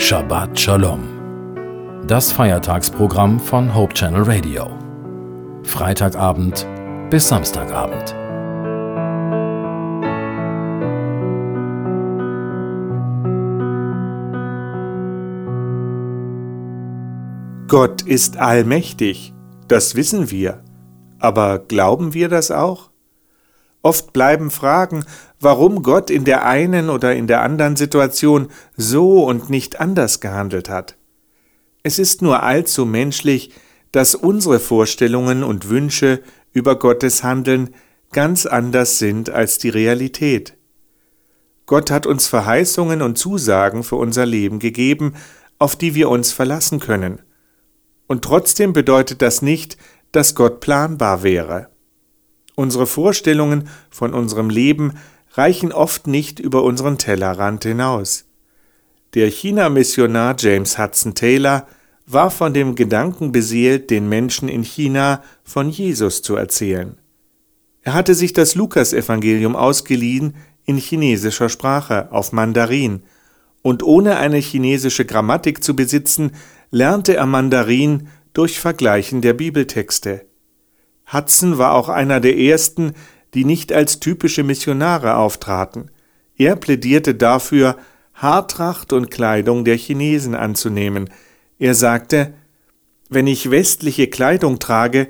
Shabbat Shalom. Das Feiertagsprogramm von Hope Channel Radio. Freitagabend bis Samstagabend. Gott ist allmächtig, das wissen wir. Aber glauben wir das auch? Oft bleiben Fragen, warum Gott in der einen oder in der anderen Situation so und nicht anders gehandelt hat. Es ist nur allzu menschlich, dass unsere Vorstellungen und Wünsche über Gottes Handeln ganz anders sind als die Realität. Gott hat uns Verheißungen und Zusagen für unser Leben gegeben, auf die wir uns verlassen können. Und trotzdem bedeutet das nicht, dass Gott planbar wäre. Unsere Vorstellungen von unserem Leben reichen oft nicht über unseren Tellerrand hinaus. Der China-Missionar James Hudson Taylor war von dem Gedanken beseelt, den Menschen in China von Jesus zu erzählen. Er hatte sich das Lukasevangelium ausgeliehen in chinesischer Sprache auf Mandarin, und ohne eine chinesische Grammatik zu besitzen, lernte er Mandarin durch Vergleichen der Bibeltexte. Hudson war auch einer der ersten, die nicht als typische Missionare auftraten. Er plädierte dafür, Haartracht und Kleidung der Chinesen anzunehmen. Er sagte, wenn ich westliche Kleidung trage,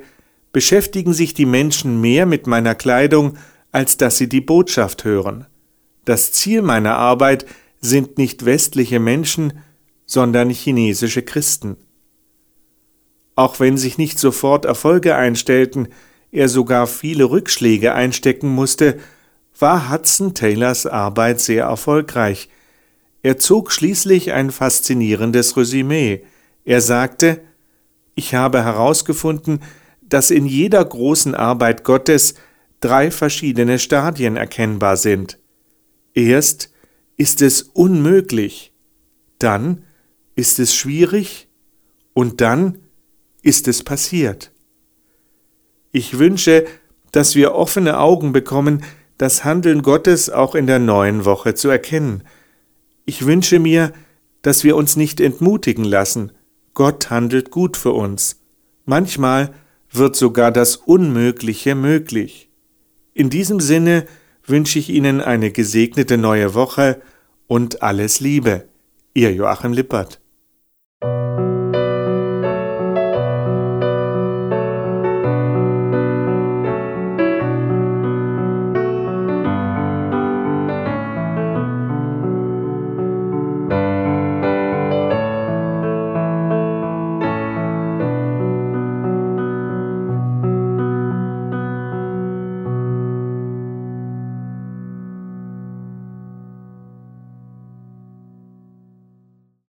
beschäftigen sich die Menschen mehr mit meiner Kleidung, als dass sie die Botschaft hören. Das Ziel meiner Arbeit sind nicht westliche Menschen, sondern chinesische Christen. Auch wenn sich nicht sofort Erfolge einstellten, er sogar viele Rückschläge einstecken musste, war Hudson Taylors Arbeit sehr erfolgreich. Er zog schließlich ein faszinierendes Resümee. Er sagte, ich habe herausgefunden, dass in jeder großen Arbeit Gottes drei verschiedene Stadien erkennbar sind. Erst ist es unmöglich, dann ist es schwierig und dann ist es passiert. Ich wünsche, dass wir offene Augen bekommen, das Handeln Gottes auch in der neuen Woche zu erkennen. Ich wünsche mir, dass wir uns nicht entmutigen lassen. Gott handelt gut für uns. Manchmal wird sogar das Unmögliche möglich. In diesem Sinne wünsche ich Ihnen eine gesegnete neue Woche und alles Liebe. Ihr Joachim Lippert.